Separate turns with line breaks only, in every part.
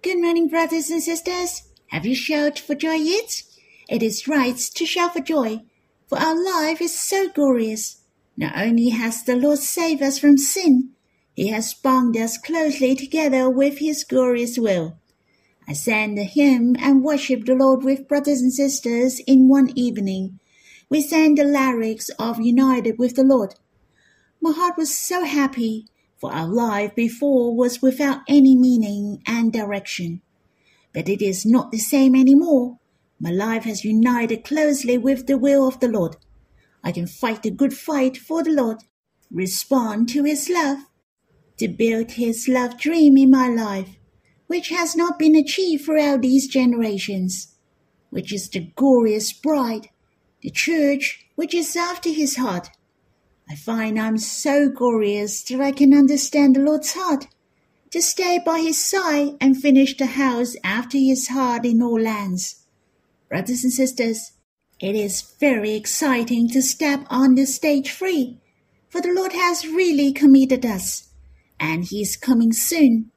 Good morning, brothers and sisters. Have you shouted for joy yet? It is right to shout for joy, for our life is so glorious. Not only has the Lord saved us from sin, He has bound us closely together with His glorious will. I sang the hymn and worshiped the Lord with brothers and sisters in one evening. We sang the lyrics of United with the Lord. My heart was so happy, for our life before was without any meaning and direction. But it is not the same anymore. My life has united closely with the will of the Lord. I can fight the good fight for the Lord, respond to His love, to build His love dream in my life, which has not been achieved throughout these generations, which is the glorious bride, the church which is after his heart. I find I'm so glorious that I can understand the Lord's heart, to stay by his side and finish the house after his heart in all lands. Brothers and sisters, it is very exciting to step on the stage free, for the Lord has really committed us, and he is coming soon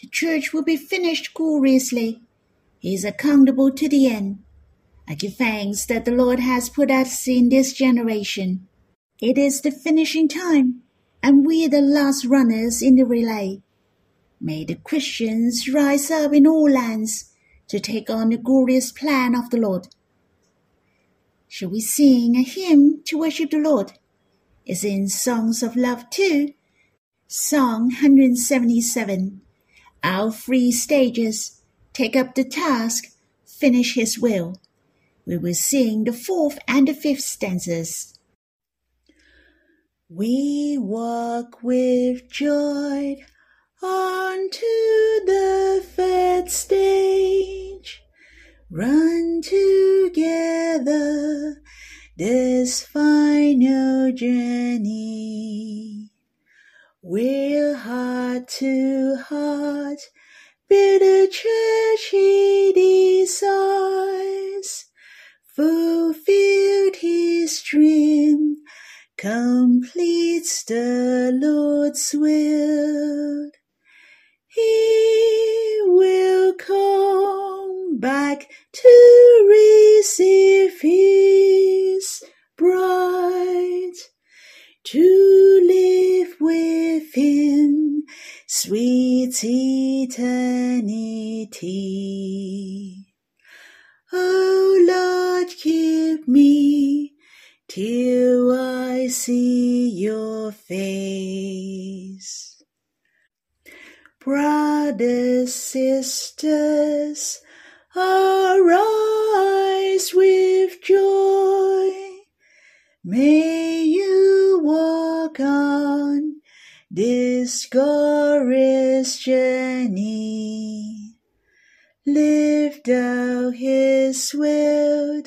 the church will be finished gloriously. He is accountable to the end. I give thanks that the Lord has put us in this generation. It is the finishing time, and we are the last runners in the relay. May the Christians rise up in all lands to take on the glorious plan of the Lord. Shall we sing a hymn to worship the Lord? It's in Songs of Love 2. Song 177 our three stages take up the task, finish his will. We will sing the fourth and the fifth stanzas. We walk with joy onto the third stage, run together this final journey. We're heart to heart, build a church he desires, fulfilled his dream, completes the Lord's will. He will come back to receive his bride to live with him sweet eternity. Oh Lord, keep me till I see your face. Brothers, sisters, arise with joy. May you walk on this glorious journey. Lift out his will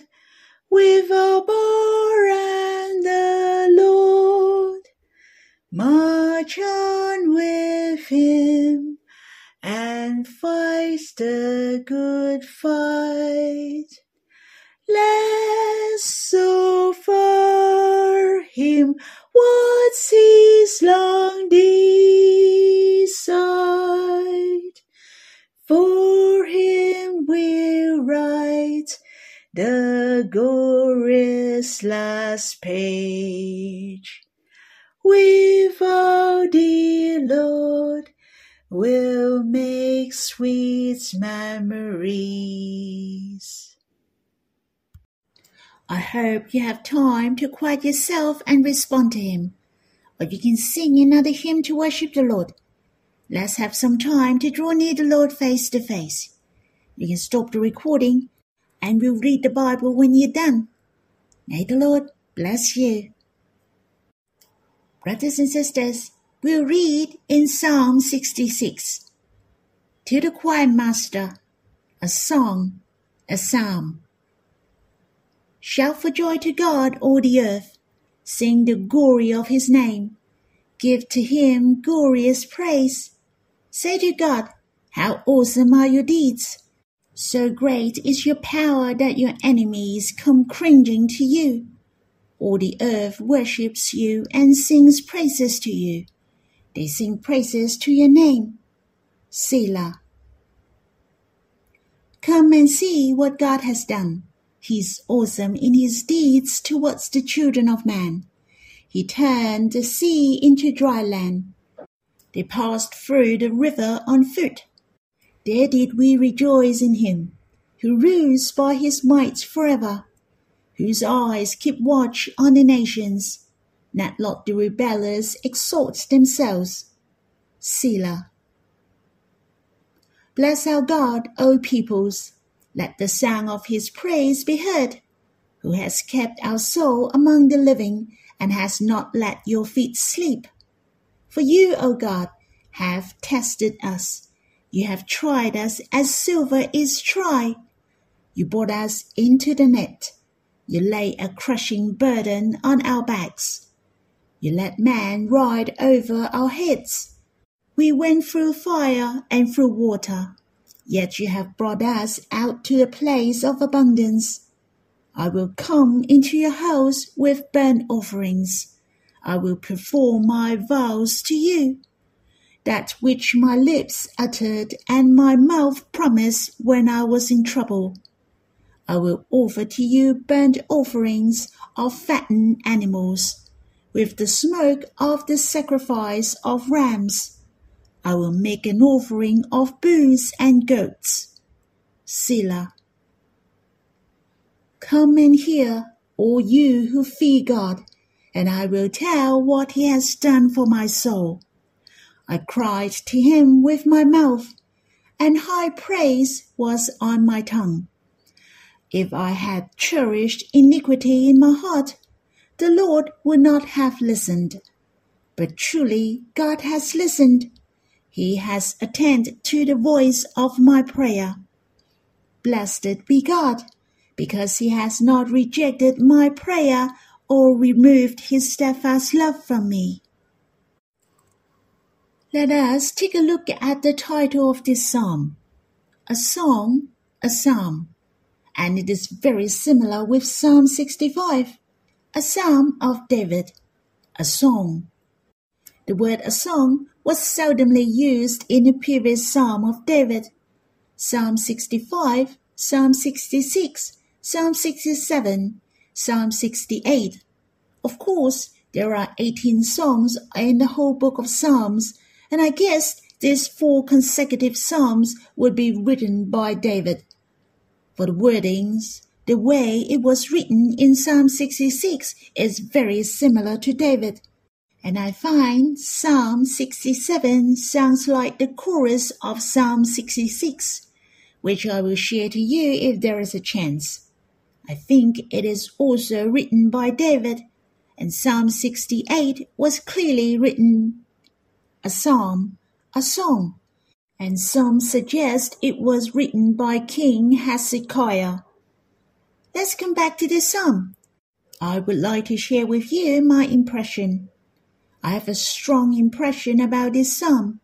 with Abba and the Lord. March on with him and fight the good fight. Let's offer him what's his long desire. For him we'll write the glorious last page. With our dear Lord, we'll make sweet memories. I hope you have time to quiet yourself and respond to Him. Or you can sing another hymn to worship the Lord. Let's have some time to draw near the Lord face to face. You can stop the recording and we'll read the Bible when you're done. May the Lord bless you. Brothers and sisters, we'll read in Psalm 66. To the choir master, a song, a psalm. Shout for joy to God, all the earth. Sing the glory of his name. Give to him glorious praise. Say to God, How awesome are your deeds! So great is your power that your enemies come cringing to you. All the earth worships you and sings praises to you. They sing praises to your name. Selah. Come and see what God has done. He's awesome in his deeds towards the children of man. He turned the sea into dry land. They passed through the river on foot. There did we rejoice in him, who rules by his might forever, whose eyes keep watch on the nations. Not let the rebellious exalt themselves. Selah. Bless our God, O peoples. Let the sound of his praise be heard, who has kept our soul among the living and has not let your feet sleep. For you, O God, have tested us. You have tried us as silver is tried. You brought us into the net. You lay a crushing burden on our backs. You let man ride over our heads. We went through fire and through water, yet you have brought us out to a place of abundance. I will come into your house with burnt offerings. I will perform my vows to you, that which my lips uttered and my mouth promised when I was in trouble. I will offer to you burnt offerings of fattened animals, with the smoke of the sacrifice of rams. I will make an offering of bulls and goats. Selah. Come and hear, all you who fear God, and I will tell what he has done for my soul. I cried to him with my mouth, and high praise was on my tongue. If I had cherished iniquity in my heart, the Lord would not have listened. But truly God has listened he has attended to the voice of my prayer. Blessed be God, because he has not rejected my prayer or removed his steadfast love from me. Let us take a look at the title of this psalm. A song, a psalm. And it is very similar with Psalm 65, a psalm of David, a song. The word a song was seldomly used in the previous Psalm of David. Psalm 65, Psalm 66, Psalm 67, Psalm 68. Of course, there are 18 songs in the whole book of Psalms, and I guess these four consecutive Psalms would be written by David. For the wordings, the way it was written in Psalm 66 is very similar to David and I find Psalm 67 sounds like the chorus of Psalm 66, which I will share to you if there is a chance. I think it is also written by David, and Psalm 68 was clearly written a psalm, a song, and some suggest it was written by King Hezekiah. Let's come back to this psalm. I would like to share with you my impression. I have a strong impression about this psalm.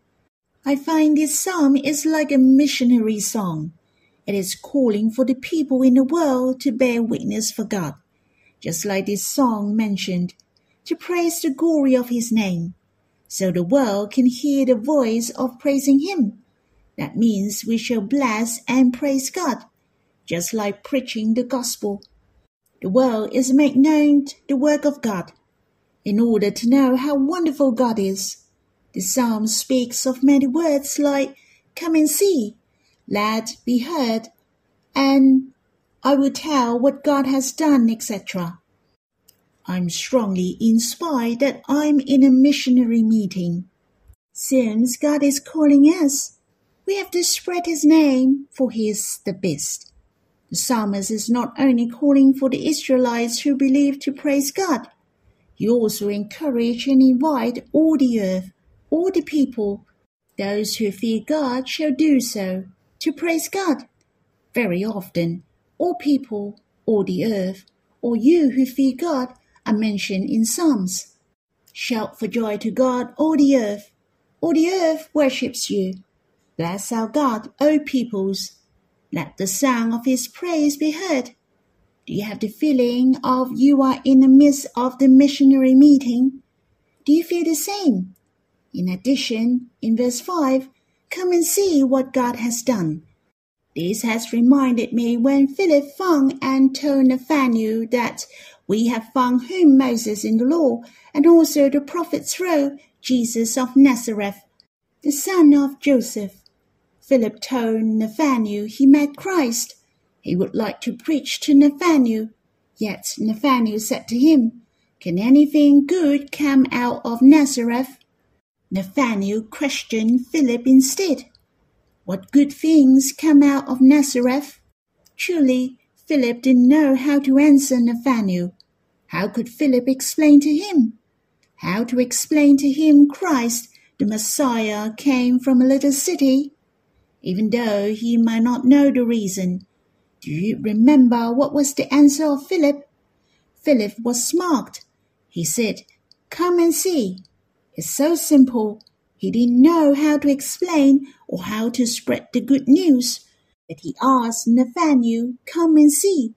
I find this psalm is like a missionary song. It is calling for the people in the world to bear witness for God, just like this song mentioned, to praise the glory of His name, so the world can hear the voice of praising Him. That means we shall bless and praise God, just like preaching the gospel. The world is made known the work of God in order to know how wonderful God is. The psalm speaks of many words like come and see, let be heard, and I will tell what God has done, etc. I'm strongly inspired that I'm in a missionary meeting. Since God is calling us, we have to spread His name, for He is the best. The psalmist is not only calling for the Israelites who believe to praise God, he also encourage and invite all the earth, all the people, those who fear God shall do so, to praise God. Very often, all people, all the earth, or you who fear God are mentioned in Psalms. Shout for joy to God, all the earth. All the earth worships you. Bless our God, O peoples. Let the sound of his praise be heard. Do you have the feeling of you are in the midst of the missionary meeting? Do you feel the same? In addition, in verse 5, come and see what God has done. This has reminded me when Philip found and told Nathanael that we have found whom Moses in the law and also the prophets wrote, Jesus of Nazareth, the son of Joseph. Philip told Nathanael he met Christ. He would like to preach to Nathanael. Yet Nathanael said to him, Can anything good come out of Nazareth? Nathanael questioned Philip instead. What good things come out of Nazareth? Truly, Philip didn't know how to answer Nathanael. How could Philip explain to him? How to explain to him Christ, the Messiah, came from a little city? Even though he might not know the reason. Do you remember what was the answer of Philip? Philip was smart. He said, Come and see. It's so simple. He didn't know how to explain or how to spread the good news, but he asked Nathanael, Come and see.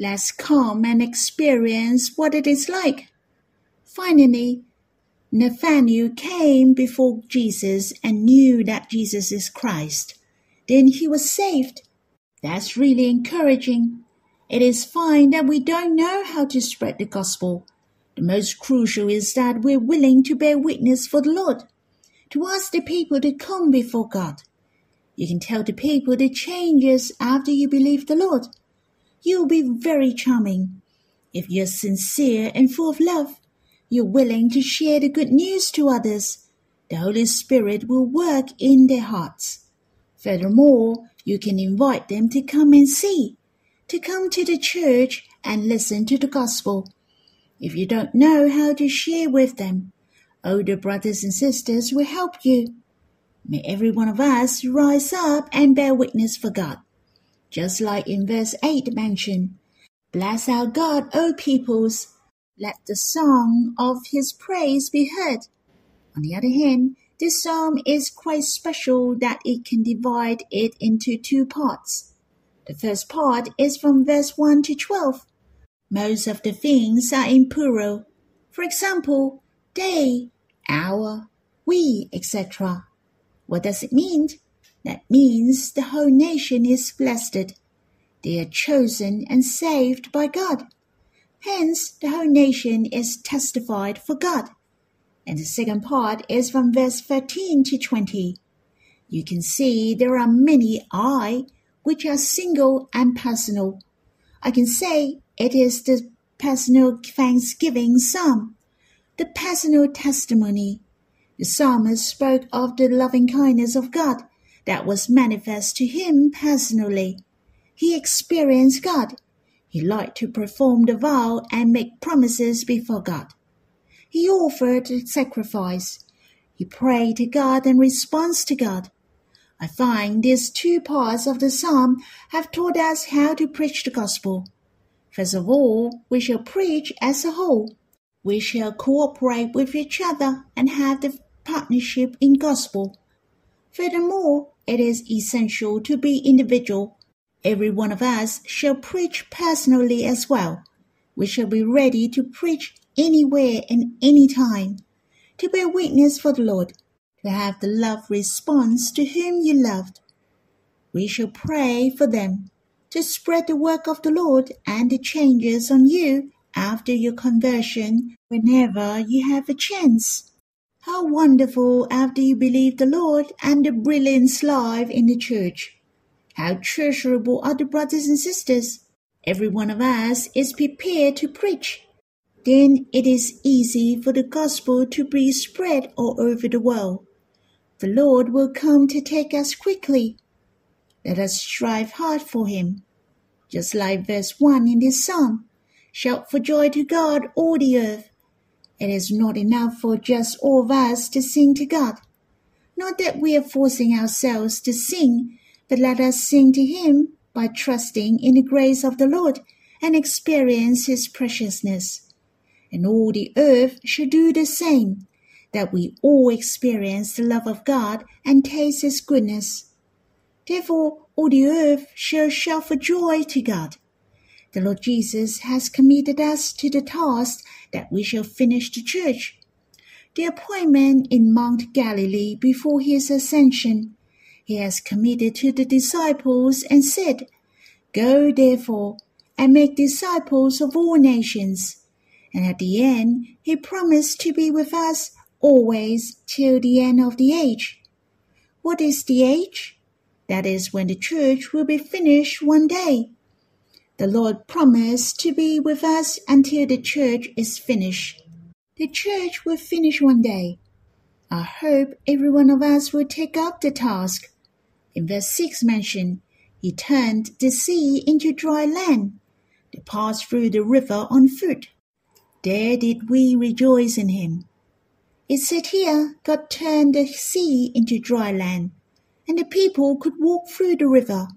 Let's come and experience what it is like. Finally, Nathanael came before Jesus and knew that Jesus is Christ. Then he was saved. That's really encouraging. It is fine that we don't know how to spread the gospel. The most crucial is that we're willing to bear witness for the Lord to ask the people to come before God. You can tell the people the changes after you believe the Lord. You'll be very charming. If you're sincere and full of love, you're willing to share the good news to others. The Holy Spirit will work in their hearts. Furthermore, you can invite them to come and see, to come to the church and listen to the gospel. If you don't know how to share with them, Older brothers and sisters will help you. May every one of us rise up and bear witness for God. Just like in verse 8 mentioned, Bless our God, O peoples. Let the song of his praise be heard. On the other hand, this psalm is quite special that it can divide it into two parts. The first part is from verse 1 to 12. Most of the things are in plural. For example, they, our, we, etc. What does it mean? That means the whole nation is blessed. They are chosen and saved by God. Hence, the whole nation is testified for God. And the second part is from verse 13 to 20. You can see there are many I, which are single and personal. I can say it is the personal thanksgiving psalm the personal testimony. The psalmist spoke of the loving kindness of God that was manifest to him personally. He experienced God. He liked to perform the vow and make promises before God. He offered a sacrifice. He prayed to God and responds to God. I find these two parts of the psalm have taught us how to preach the gospel. First of all, we shall preach as a whole. We shall cooperate with each other and have the partnership in gospel. Furthermore, it is essential to be individual. Every one of us shall preach personally as well. We shall be ready to preach anywhere and any time, to bear witness for the Lord, to have the love response to whom you loved. We shall pray for them, to spread the work of the Lord and the changes on you after your conversion whenever you have a chance. How wonderful after you believe the Lord and the brilliant life in the church. How treasurable are the brothers and sisters. Every one of us is prepared to preach. Then it is easy for the gospel to be spread all over the world. The Lord will come to take us quickly. Let us strive hard for him. Just like verse 1 in this psalm. Shout for joy to God, all the earth. It is not enough for just all of us to sing to God. Not that we are forcing ourselves to sing, but let us sing to Him by trusting in the grace of the Lord and experience His preciousness. And all the earth should do the same, that we all experience the love of God and taste His goodness. Therefore, all the earth shall shout for joy to God. The Lord Jesus has committed us to the task that we shall finish the church. The appointment in Mount Galilee before his ascension, he has committed to the disciples and said, Go therefore and make disciples of all nations. And at the end, he promised to be with us always till the end of the age. What is the age? That is when the church will be finished one day. The Lord promised to be with us until the church is finished. The church will finish one day. I hope every one of us will take up the task in verse 6 mentioned, he turned the sea into dry land. They passed through the river on foot. There did we rejoice in him. It said here, God turned the sea into dry land, and the people could walk through the river.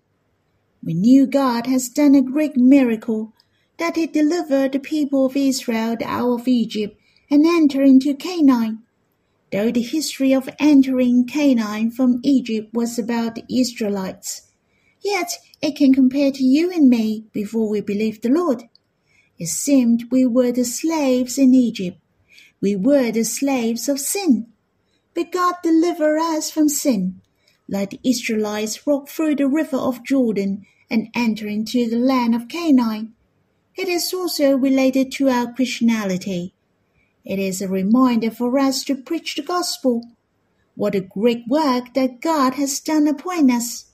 We knew God has done a great miracle, that he delivered the people of Israel out of Egypt and entered into Canaan. Though the history of entering Canaan from Egypt was about the Israelites, yet it can compare to you and me before we believed the Lord. It seemed we were the slaves in Egypt. We were the slaves of sin. But God delivered us from sin, like the Israelites walked through the river of Jordan and enter into the land of Canaan. It is also related to our Christianity. It is a reminder for us to preach the gospel. What a great work that God has done upon us.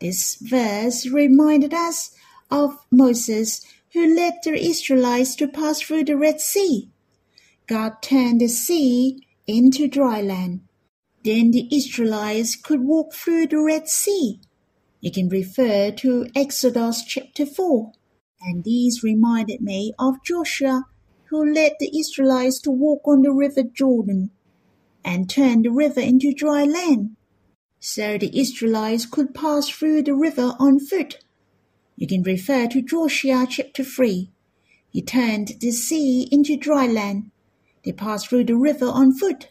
This verse reminded us of Moses who led the Israelites to pass through the Red Sea. God turned the sea into dry land. Then the Israelites could walk through the Red Sea. You can refer to Exodus chapter 4. And these reminded me of Joshua who led the Israelites to walk on the river Jordan and turn the river into dry land, so the Israelites could pass through the river on foot. You can refer to Joshua chapter 3. He turned the sea into dry land. They passed through the river on foot.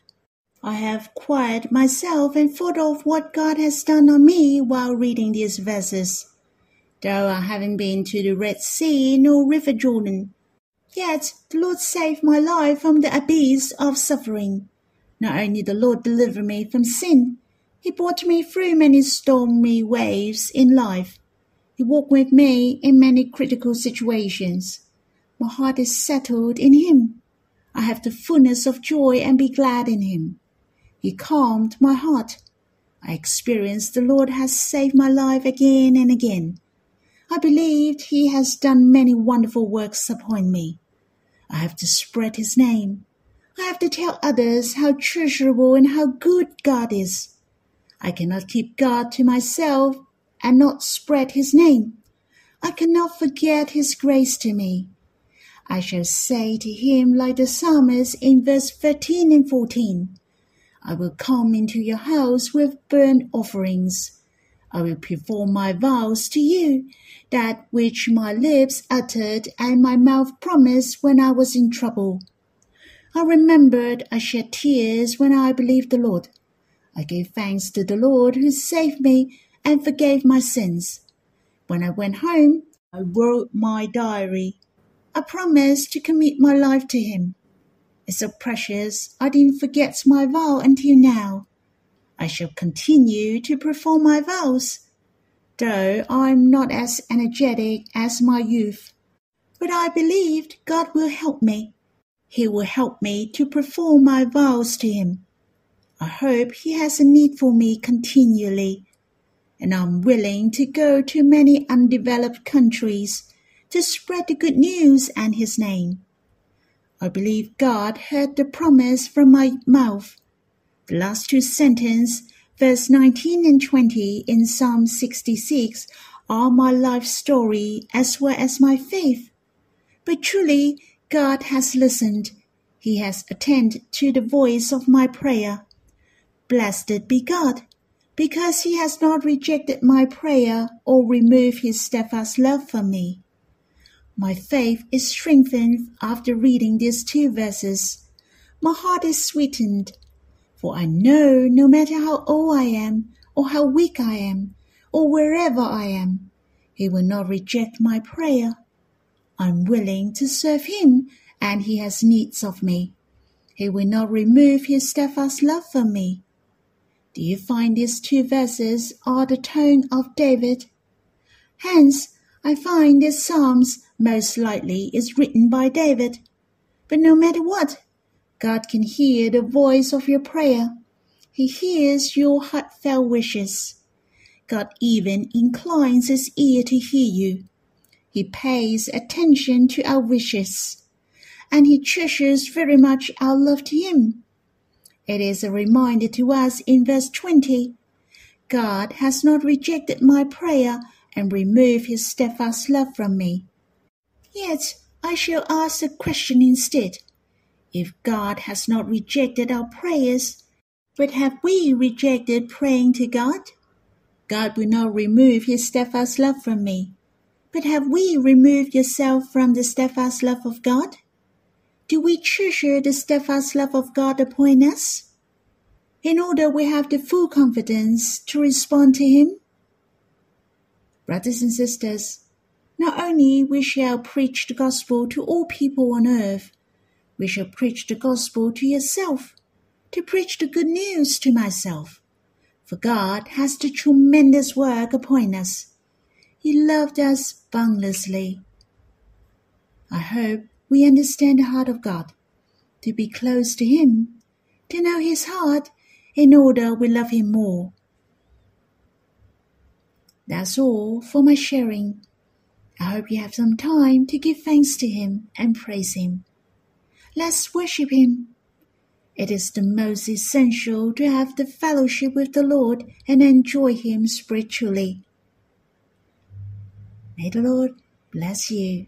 I have quieted myself and thought of what God has done on me while reading these verses. Though I haven't been to the Red Sea nor River Jordan, Yet the Lord saved my life from the abyss of suffering. Not only the Lord delivered me from sin, He brought me through many stormy waves in life. He walked with me in many critical situations. My heart is settled in Him. I have the fullness of joy and be glad in Him. He calmed my heart. I experienced the Lord has saved my life again and again. I believed He has done many wonderful works upon me. I have to spread his name. I have to tell others how treasurable and how good God is. I cannot keep God to myself and not spread his name. I cannot forget his grace to me. I shall say to him like the psalmist in verse 13 and 14, I will come into your house with burnt offerings. I will perform my vows to you, that which my lips uttered and my mouth promised when I was in trouble. I remembered I shed tears when I believed the Lord. I gave thanks to the Lord who saved me and forgave my sins. When I went home, I wrote my diary. I promised to commit my life to Him. It's so precious I didn't forget my vow until now. I shall continue to perform my vows, though I'm not as energetic as my youth. But I believed God will help me. He will help me to perform my vows to Him. I hope He has a need for me continually, and I'm willing to go to many undeveloped countries to spread the good news and His name. I believe God heard the promise from my mouth the last two sentences, verse 19 and 20 in Psalm 66, are my life story as well as my faith. But truly, God has listened. He has attended to the voice of my prayer. Blessed be God, because he has not rejected my prayer or removed his steadfast love from me. My faith is strengthened after reading these two verses. My heart is sweetened for I know no matter how old I am, or how weak I am, or wherever I am, He will not reject my prayer. I'm willing to serve Him, and He has needs of me. He will not remove His steadfast love from me. Do you find these two verses are the tone of David? Hence, I find this Psalms most likely is written by David. But no matter what, God can hear the voice of your prayer. He hears your heartfelt wishes. God even inclines his ear to hear you. He pays attention to our wishes, and he treasures very much our love to him. It is a reminder to us in verse 20 God has not rejected my prayer and remove his steadfast love from me. Yet I shall ask the question instead if God has not rejected our prayers, but have we rejected praying to God? God will not remove his steadfast love from me. But have we removed yourself from the steadfast love of God? Do we treasure the steadfast love of God upon us? In order we have the full confidence to respond to him? Brothers and sisters, not only we shall preach the gospel to all people on earth, we shall preach the gospel to yourself, to preach the good news to myself for God has the tremendous work upon us. He loved us boundlessly. I hope we understand the heart of God, to be close to Him, to know His heart, in order we love Him more. That's all for my sharing. I hope you have some time to give thanks to Him and praise Him. Let's worship Him. It is the most essential to have the fellowship with the Lord and enjoy Him spiritually. May the Lord bless you.